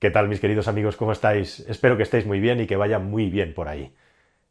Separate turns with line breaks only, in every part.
¿Qué tal mis queridos amigos? ¿Cómo estáis? Espero que estéis muy bien y que vaya muy bien por ahí.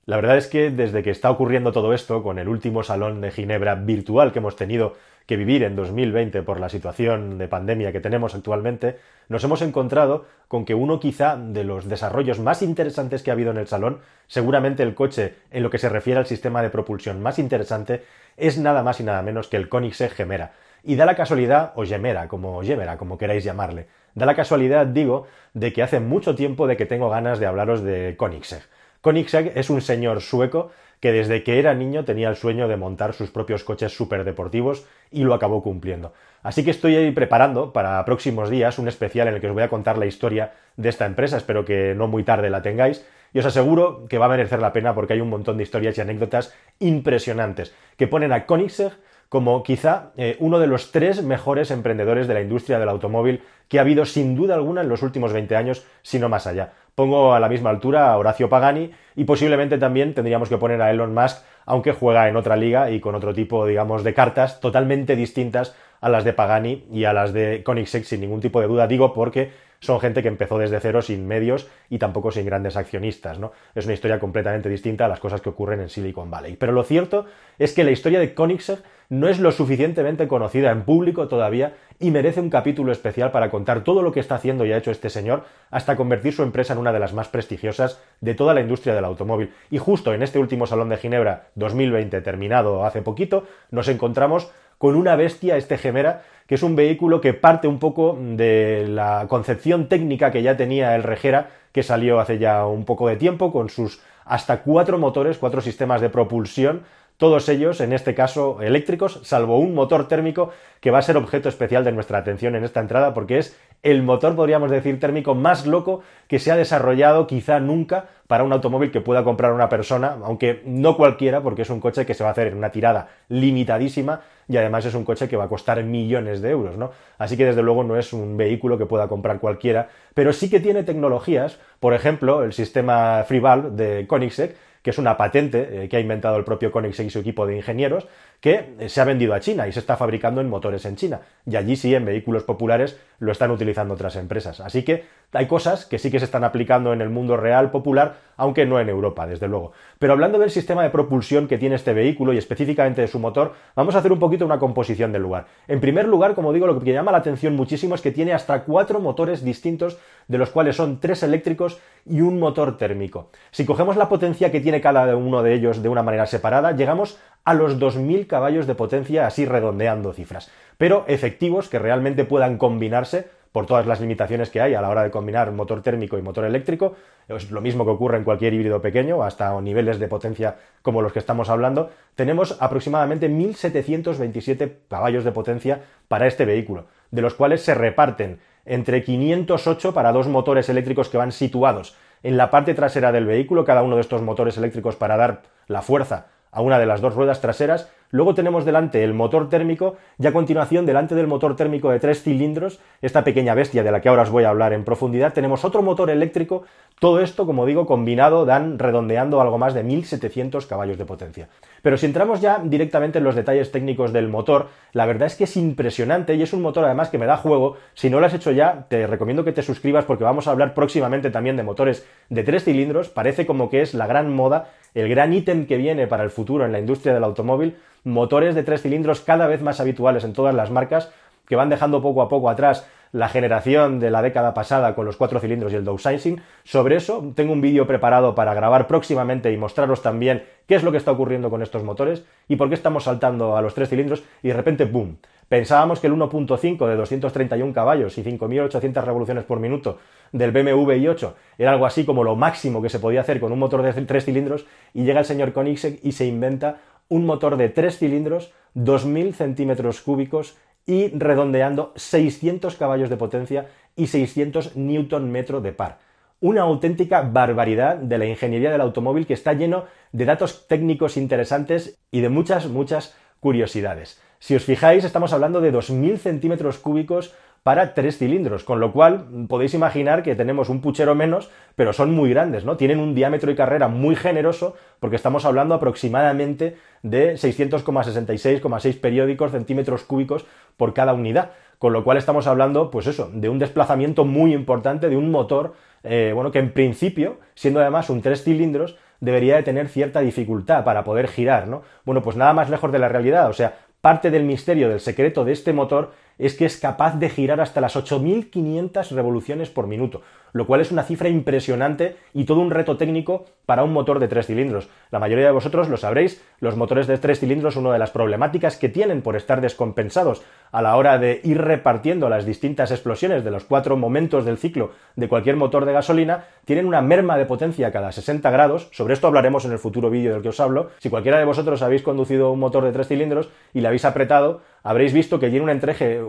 La verdad es que desde que está ocurriendo todo esto, con el último salón de Ginebra virtual que hemos tenido que vivir en 2020 por la situación de pandemia que tenemos actualmente, nos hemos encontrado con que uno quizá de los desarrollos más interesantes que ha habido en el salón, seguramente el coche en lo que se refiere al sistema de propulsión más interesante, es nada más y nada menos que el Koenigsegg Gemera. Y da la casualidad, o Gemera, como Gemera, como queráis llamarle, Da la casualidad, digo, de que hace mucho tiempo de que tengo ganas de hablaros de Koenigsegg. Koenigsegg es un señor sueco que desde que era niño tenía el sueño de montar sus propios coches superdeportivos y lo acabó cumpliendo. Así que estoy ahí preparando para próximos días un especial en el que os voy a contar la historia de esta empresa, espero que no muy tarde la tengáis, y os aseguro que va a merecer la pena porque hay un montón de historias y anécdotas impresionantes que ponen a Koenigsegg como quizá eh, uno de los tres mejores emprendedores de la industria del automóvil que ha habido sin duda alguna en los últimos 20 años, si no más allá. Pongo a la misma altura a Horacio Pagani y posiblemente también tendríamos que poner a Elon Musk, aunque juega en otra liga y con otro tipo, digamos, de cartas totalmente distintas a las de Pagani y a las de Koenigsegg sin ningún tipo de duda. Digo porque son gente que empezó desde cero sin medios y tampoco sin grandes accionistas, ¿no? Es una historia completamente distinta a las cosas que ocurren en Silicon Valley. Pero lo cierto es que la historia de Koenigsegg no es lo suficientemente conocida en público todavía y merece un capítulo especial para contar todo lo que está haciendo y ha hecho este señor hasta convertir su empresa en una de las más prestigiosas de toda la industria del automóvil. Y justo en este último Salón de Ginebra 2020 terminado hace poquito, nos encontramos con una bestia, este Gemera, que es un vehículo que parte un poco de la concepción técnica que ya tenía el Regera, que salió hace ya un poco de tiempo, con sus hasta cuatro motores, cuatro sistemas de propulsión, todos ellos, en este caso, eléctricos, salvo un motor térmico que va a ser objeto especial de nuestra atención en esta entrada, porque es el motor, podríamos decir, térmico más loco que se ha desarrollado quizá nunca para un automóvil que pueda comprar una persona, aunque no cualquiera, porque es un coche que se va a hacer en una tirada limitadísima y además es un coche que va a costar millones de euros, ¿no? Así que desde luego no es un vehículo que pueda comprar cualquiera, pero sí que tiene tecnologías, por ejemplo, el sistema FreeValve de Koenigsegg, que es una patente eh, que ha inventado el propio Koenigsegg y su equipo de ingenieros, que eh, se ha vendido a China y se está fabricando en motores en China. Y allí sí, en vehículos populares, lo están utilizando otras empresas. Así que hay cosas que sí que se están aplicando en el mundo real popular, aunque no en Europa, desde luego. Pero hablando del sistema de propulsión que tiene este vehículo y específicamente de su motor, vamos a hacer un poquito una composición del lugar. En primer lugar, como digo, lo que llama la atención muchísimo es que tiene hasta cuatro motores distintos, de los cuales son tres eléctricos y un motor térmico. Si cogemos la potencia que tiene cada uno de ellos de una manera separada, llegamos a los 2.000 caballos de potencia, así redondeando cifras, pero efectivos que realmente puedan combinarse por todas las limitaciones que hay a la hora de combinar motor térmico y motor eléctrico. Es lo mismo que ocurre en cualquier híbrido pequeño, hasta niveles de potencia como los que estamos hablando. Tenemos aproximadamente 1.727 caballos de potencia para este vehículo, de los cuales se reparten entre 508 para dos motores eléctricos que van situados en la parte trasera del vehículo, cada uno de estos motores eléctricos para dar la fuerza a una de las dos ruedas traseras Luego tenemos delante el motor térmico y a continuación delante del motor térmico de tres cilindros, esta pequeña bestia de la que ahora os voy a hablar en profundidad, tenemos otro motor eléctrico. Todo esto, como digo, combinado dan redondeando algo más de 1700 caballos de potencia. Pero si entramos ya directamente en los detalles técnicos del motor, la verdad es que es impresionante y es un motor además que me da juego. Si no lo has hecho ya, te recomiendo que te suscribas porque vamos a hablar próximamente también de motores de tres cilindros. Parece como que es la gran moda, el gran ítem que viene para el futuro en la industria del automóvil motores de tres cilindros cada vez más habituales en todas las marcas, que van dejando poco a poco atrás la generación de la década pasada con los cuatro cilindros y el downsizing. Sobre eso tengo un vídeo preparado para grabar próximamente y mostraros también qué es lo que está ocurriendo con estos motores y por qué estamos saltando a los tres cilindros y de repente ¡boom! Pensábamos que el 1.5 de 231 caballos y 5.800 revoluciones por minuto del BMW i8 era algo así como lo máximo que se podía hacer con un motor de tres cilindros y llega el señor Koenigsegg y se inventa un motor de 3 cilindros, 2.000 centímetros cúbicos y redondeando 600 caballos de potencia y 600 newton metro de par. Una auténtica barbaridad de la ingeniería del automóvil que está lleno de datos técnicos interesantes y de muchas, muchas curiosidades. Si os fijáis, estamos hablando de 2.000 centímetros cúbicos para tres cilindros, con lo cual podéis imaginar que tenemos un puchero menos, pero son muy grandes, ¿no? Tienen un diámetro y carrera muy generoso, porque estamos hablando aproximadamente de 600,66,6 periódicos centímetros cúbicos por cada unidad, con lo cual estamos hablando, pues eso, de un desplazamiento muy importante, de un motor, eh, bueno, que en principio, siendo además un tres cilindros, debería de tener cierta dificultad para poder girar, ¿no? Bueno, pues nada más lejos de la realidad, o sea, parte del misterio, del secreto de este motor es que es capaz de girar hasta las 8.500 revoluciones por minuto, lo cual es una cifra impresionante y todo un reto técnico para un motor de tres cilindros. La mayoría de vosotros lo sabréis, los motores de tres cilindros, una de las problemáticas que tienen por estar descompensados a la hora de ir repartiendo las distintas explosiones de los cuatro momentos del ciclo de cualquier motor de gasolina, tienen una merma de potencia cada 60 grados, sobre esto hablaremos en el futuro vídeo del que os hablo, si cualquiera de vosotros habéis conducido un motor de tres cilindros y le habéis apretado, habréis visto que tiene un entreje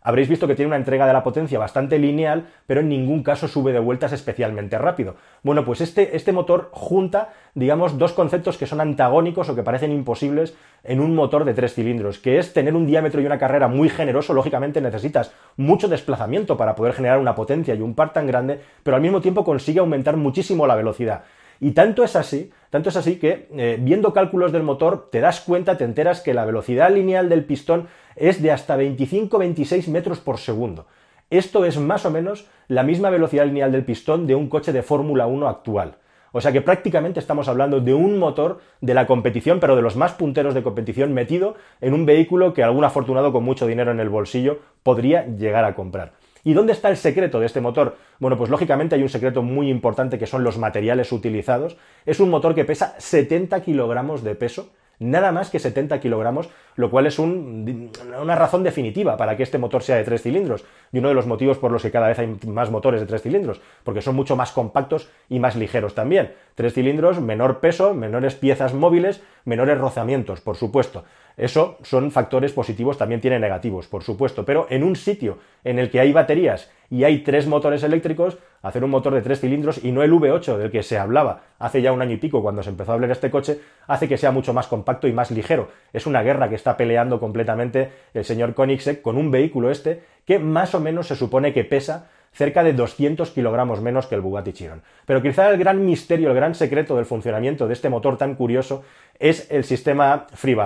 habréis visto que tiene una entrega de la potencia bastante lineal, pero en ningún caso sube de vueltas especialmente rápido. Bueno, pues este, este, motor junta, digamos, dos conceptos que son antagónicos o que parecen imposibles en un motor de tres cilindros, que es tener un diámetro y una carrera muy generoso, lógicamente necesitas mucho desplazamiento para poder generar una potencia y un par tan grande, pero al mismo tiempo consigue aumentar muchísimo la velocidad. Y tanto es así, tanto es así que eh, viendo cálculos del motor te das cuenta, te enteras que la velocidad lineal del pistón es de hasta 25-26 metros por segundo. Esto es más o menos la misma velocidad lineal del pistón de un coche de Fórmula 1 actual. O sea que prácticamente estamos hablando de un motor de la competición, pero de los más punteros de competición metido en un vehículo que algún afortunado con mucho dinero en el bolsillo podría llegar a comprar. ¿Y dónde está el secreto de este motor? Bueno, pues lógicamente hay un secreto muy importante que son los materiales utilizados. Es un motor que pesa 70 kilogramos de peso nada más que 70 kilogramos, lo cual es una razón definitiva para que este motor sea de tres cilindros y uno de los motivos por los que cada vez hay más motores de tres cilindros, porque son mucho más compactos y más ligeros también. Tres cilindros, menor peso, menores piezas móviles, menores rozamientos, por supuesto. Eso son factores positivos, también tiene negativos, por supuesto, pero en un sitio en el que hay baterías y hay tres motores eléctricos, hacer un motor de tres cilindros y no el V8 del que se hablaba hace ya un año y pico cuando se empezó a hablar este coche, hace que sea mucho más compacto y más ligero. Es una guerra que está peleando completamente el señor Koenigsegg con un vehículo este que más o menos se supone que pesa cerca de 200 kilogramos menos que el Bugatti Chiron. Pero quizá el gran misterio, el gran secreto del funcionamiento de este motor tan curioso es el sistema Free.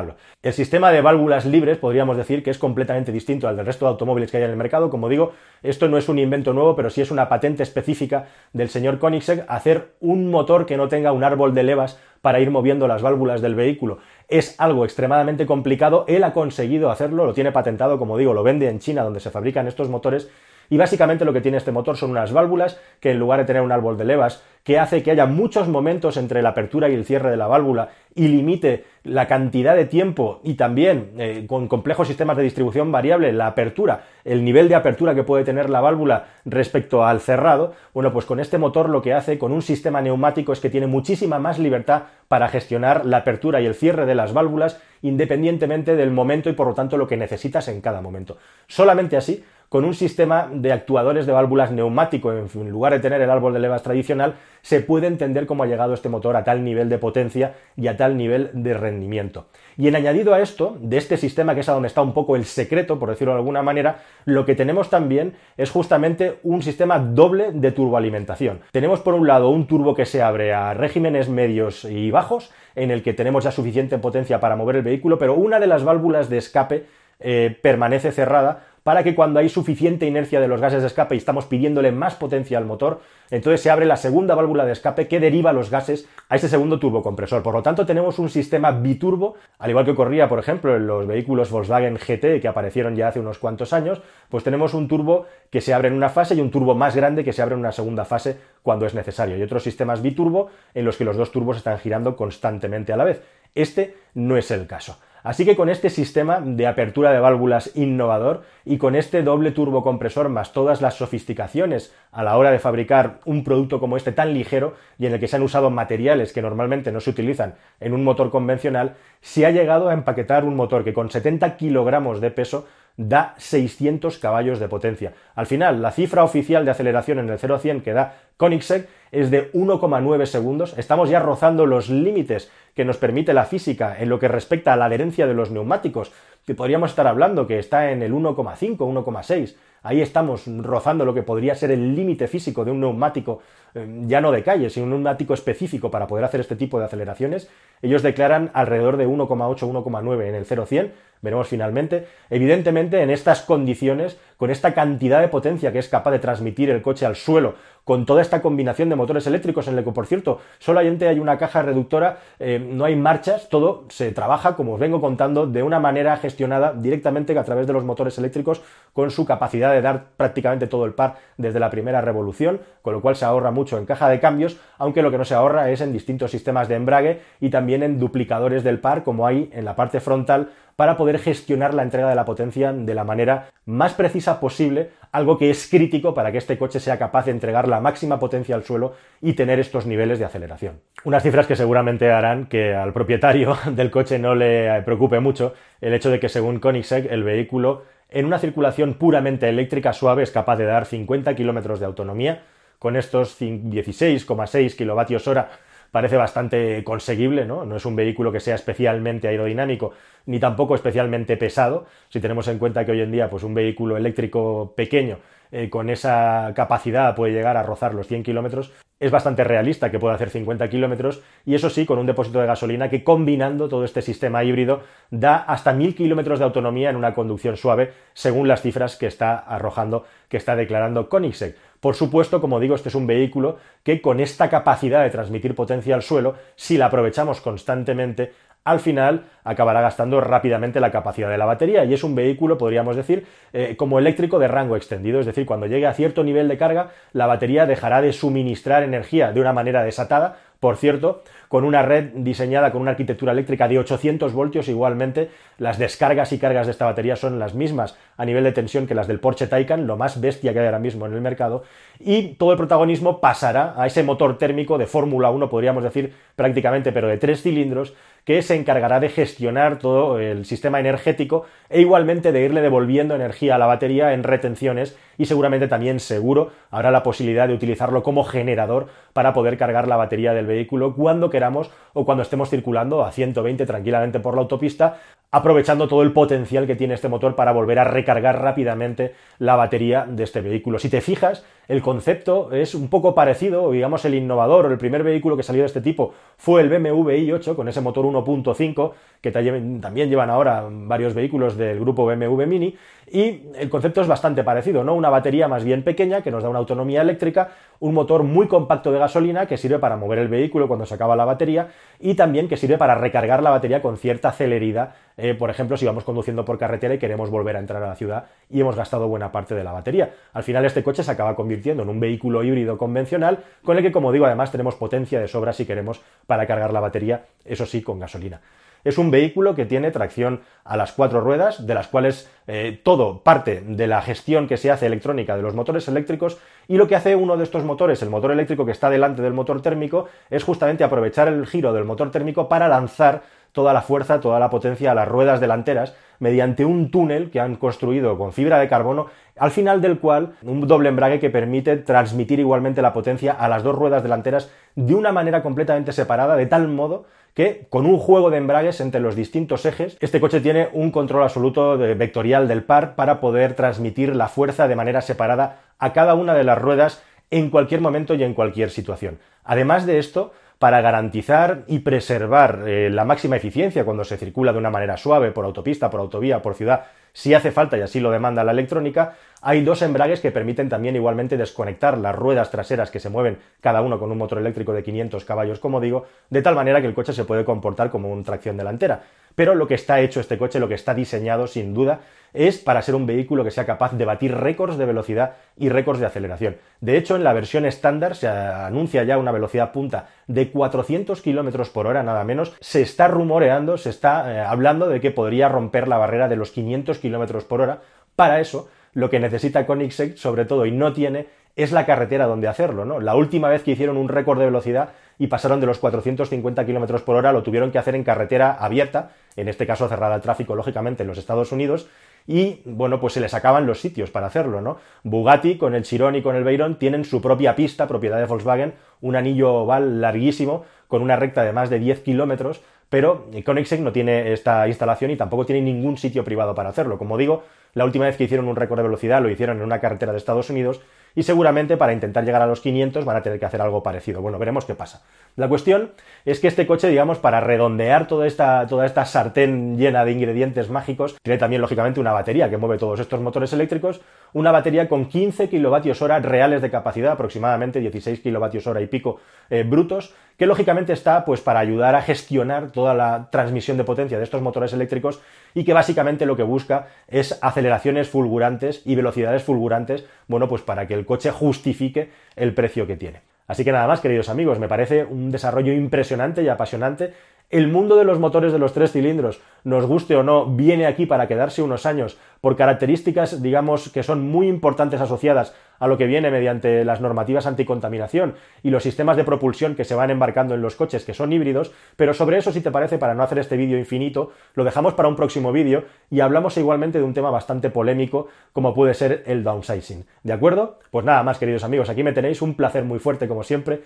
El sistema de válvulas libres podríamos decir que es completamente distinto al del resto de automóviles que hay en el mercado. Como digo, esto no es un invento nuevo, pero sí es una patente específica del señor Koenigsegg hacer un motor que no tenga un árbol de levas para ir moviendo las válvulas del vehículo. Es algo extremadamente complicado, él ha conseguido hacerlo, lo tiene patentado, como digo, lo vende en China donde se fabrican estos motores y básicamente lo que tiene este motor son unas válvulas que en lugar de tener un árbol de levas que hace que haya muchos momentos entre la apertura y el cierre de la válvula y limite la cantidad de tiempo y también eh, con complejos sistemas de distribución variable la apertura, el nivel de apertura que puede tener la válvula respecto al cerrado, bueno, pues con este motor lo que hace con un sistema neumático es que tiene muchísima más libertad para gestionar la apertura y el cierre de las válvulas independientemente del momento y por lo tanto lo que necesitas en cada momento. Solamente así con un sistema de actuadores de válvulas neumático, en lugar de tener el árbol de levas tradicional, se puede entender cómo ha llegado este motor a tal nivel de potencia y a tal nivel de rendimiento. Y en añadido a esto, de este sistema que es a donde está un poco el secreto, por decirlo de alguna manera, lo que tenemos también es justamente un sistema doble de turboalimentación. Tenemos por un lado un turbo que se abre a regímenes medios y bajos, en el que tenemos ya suficiente potencia para mover el vehículo, pero una de las válvulas de escape eh, permanece cerrada para que cuando hay suficiente inercia de los gases de escape y estamos pidiéndole más potencia al motor, entonces se abre la segunda válvula de escape que deriva los gases a este segundo turbocompresor. Por lo tanto, tenemos un sistema biturbo, al igual que ocurría, por ejemplo, en los vehículos Volkswagen GT que aparecieron ya hace unos cuantos años, pues tenemos un turbo que se abre en una fase y un turbo más grande que se abre en una segunda fase cuando es necesario. Y otros sistemas biturbo en los que los dos turbos están girando constantemente a la vez. Este no es el caso. Así que con este sistema de apertura de válvulas innovador y con este doble turbocompresor más todas las sofisticaciones a la hora de fabricar un producto como este tan ligero y en el que se han usado materiales que normalmente no se utilizan en un motor convencional, se ha llegado a empaquetar un motor que con 70 kilogramos de peso da 600 caballos de potencia. Al final, la cifra oficial de aceleración en el 0 a 100 que da Koenigsegg es de 1,9 segundos. Estamos ya rozando los límites que nos permite la física en lo que respecta a la adherencia de los neumáticos, que podríamos estar hablando que está en el 1,5, 1,6. Ahí estamos rozando lo que podría ser el límite físico de un neumático eh, ya no de calle, sino un neumático específico para poder hacer este tipo de aceleraciones. Ellos declaran alrededor de 1,8-1,9 en el 0-100, veremos finalmente. Evidentemente, en estas condiciones, con esta cantidad de potencia que es capaz de transmitir el coche al suelo, con toda esta combinación de motores eléctricos en el que, por cierto, solamente hay una caja reductora, eh, no hay marchas, todo se trabaja, como os vengo contando, de una manera gestionada directamente a través de los motores eléctricos, con su capacidad de dar prácticamente todo el par desde la primera revolución, con lo cual se ahorra mucho en caja de cambios, aunque lo que no se ahorra es en distintos sistemas de embrague y también en duplicadores del par, como hay en la parte frontal para poder gestionar la entrega de la potencia de la manera más precisa posible, algo que es crítico para que este coche sea capaz de entregar la máxima potencia al suelo y tener estos niveles de aceleración. Unas cifras que seguramente harán que al propietario del coche no le preocupe mucho el hecho de que según Koenigsegg el vehículo en una circulación puramente eléctrica suave es capaz de dar 50 kilómetros de autonomía, con estos 16,6 kilovatios hora parece bastante conseguible, ¿no? No es un vehículo que sea especialmente aerodinámico ni tampoco especialmente pesado, si tenemos en cuenta que hoy en día pues un vehículo eléctrico pequeño eh, con esa capacidad puede llegar a rozar los 100 kilómetros, es bastante realista que pueda hacer 50 kilómetros y eso sí, con un depósito de gasolina que combinando todo este sistema híbrido da hasta 1000 kilómetros de autonomía en una conducción suave, según las cifras que está arrojando, que está declarando Koenigsegg. Por supuesto, como digo, este es un vehículo que con esta capacidad de transmitir potencia al suelo, si la aprovechamos constantemente, al final acabará gastando rápidamente la capacidad de la batería. Y es un vehículo, podríamos decir, eh, como eléctrico de rango extendido, es decir, cuando llegue a cierto nivel de carga, la batería dejará de suministrar energía de una manera desatada, por cierto, con una red diseñada con una arquitectura eléctrica de 800 voltios, igualmente las descargas y cargas de esta batería son las mismas a nivel de tensión que las del Porsche Taycan, lo más bestia que hay ahora mismo en el mercado, y todo el protagonismo pasará a ese motor térmico de Fórmula 1, podríamos decir prácticamente, pero de tres cilindros, que se encargará de gestionar todo el sistema energético e igualmente de irle devolviendo energía a la batería en retenciones y seguramente también seguro habrá la posibilidad de utilizarlo como generador para poder cargar la batería del vehículo cuando queramos o cuando estemos circulando a 120 tranquilamente por la autopista, aprovechando todo el potencial que tiene este motor para volver a recargar rápidamente la batería de este vehículo. Si te fijas, el concepto es un poco parecido, digamos el innovador o el primer vehículo que salió de este tipo fue el BMW i8 con ese motor 1.5 que también llevan ahora varios vehículos del grupo BMW Mini y el concepto es bastante parecido, ¿no? Una batería más bien pequeña que nos da una autonomía eléctrica, un motor muy compacto de gasolina que sirve para mover el vehículo cuando se acaba la batería y también que sirve para recargar la batería con cierta celeridad, eh, por ejemplo, si vamos conduciendo por carretera y queremos volver a entrar a la ciudad y hemos gastado buena parte de la batería. Al final este coche se acaba convirtiendo en un vehículo híbrido convencional con el que, como digo, además tenemos potencia de sobra si queremos para cargar la batería, eso sí, con gasolina. Es un vehículo que tiene tracción a las cuatro ruedas, de las cuales eh, todo parte de la gestión que se hace electrónica de los motores eléctricos y lo que hace uno de estos motores, el motor eléctrico que está delante del motor térmico, es justamente aprovechar el giro del motor térmico para lanzar toda la fuerza, toda la potencia a las ruedas delanteras mediante un túnel que han construido con fibra de carbono, al final del cual un doble embrague que permite transmitir igualmente la potencia a las dos ruedas delanteras de una manera completamente separada, de tal modo que con un juego de embragues entre los distintos ejes, este coche tiene un control absoluto vectorial del par para poder transmitir la fuerza de manera separada a cada una de las ruedas en cualquier momento y en cualquier situación. Además de esto, para garantizar y preservar eh, la máxima eficiencia cuando se circula de una manera suave por autopista, por autovía, por ciudad, si hace falta y así lo demanda la electrónica, hay dos embragues que permiten también igualmente desconectar las ruedas traseras que se mueven cada uno con un motor eléctrico de 500 caballos, como digo, de tal manera que el coche se puede comportar como una tracción delantera. Pero lo que está hecho este coche, lo que está diseñado sin duda, es para ser un vehículo que sea capaz de batir récords de velocidad y récords de aceleración. De hecho, en la versión estándar se anuncia ya una velocidad punta de 400 km por hora, nada menos. Se está rumoreando, se está eh, hablando de que podría romper la barrera de los 500 km por hora. Para eso, lo que necesita Koenigsegg, sobre todo, y no tiene, es la carretera donde hacerlo, ¿no? La última vez que hicieron un récord de velocidad y pasaron de los 450 km por hora, lo tuvieron que hacer en carretera abierta, en este caso cerrada al tráfico, lógicamente, en los Estados Unidos, y bueno, pues se les acaban los sitios para hacerlo, ¿no? Bugatti con el Chiron y con el Veyron tienen su propia pista, propiedad de Volkswagen, un anillo oval larguísimo, con una recta de más de 10 kilómetros, pero Koenigsegg no tiene esta instalación y tampoco tiene ningún sitio privado para hacerlo. Como digo, La última vez que hicieron un récord de velocidad lo hicieron en una carretera de Estados Unidos y seguramente para intentar llegar a los 500 van a tener que hacer algo parecido. Bueno, veremos qué pasa. La cuestión es que este coche, digamos, para redondear toda esta, toda esta sartén llena de ingredientes mágicos, tiene también, lógicamente, una batería que mueve todos estos motores eléctricos, una batería con 15 kilovatios hora reales de capacidad, aproximadamente 16 kilovatios hora y pico eh, brutos, que lógicamente está pues para ayudar a gestionar toda la transmisión de potencia de estos motores eléctricos y que básicamente lo que busca es aceleraciones fulgurantes y velocidades fulgurantes, bueno, pues para que el coche justifique el precio que tiene. Así que nada más, queridos amigos, me parece un desarrollo impresionante y apasionante el mundo de los motores de los tres cilindros, nos guste o no, viene aquí para quedarse unos años por características, digamos, que son muy importantes asociadas a lo que viene mediante las normativas anticontaminación y los sistemas de propulsión que se van embarcando en los coches que son híbridos, pero sobre eso, si te parece, para no hacer este vídeo infinito, lo dejamos para un próximo vídeo y hablamos igualmente de un tema bastante polémico como puede ser el downsizing. ¿De acuerdo? Pues nada más, queridos amigos, aquí me tenéis un placer muy fuerte como siempre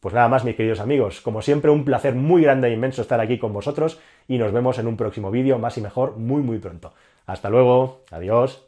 pues nada más, mis queridos amigos, como siempre, un placer muy grande e inmenso estar aquí con vosotros y nos vemos en un próximo vídeo, más y mejor, muy muy pronto. Hasta luego, adiós.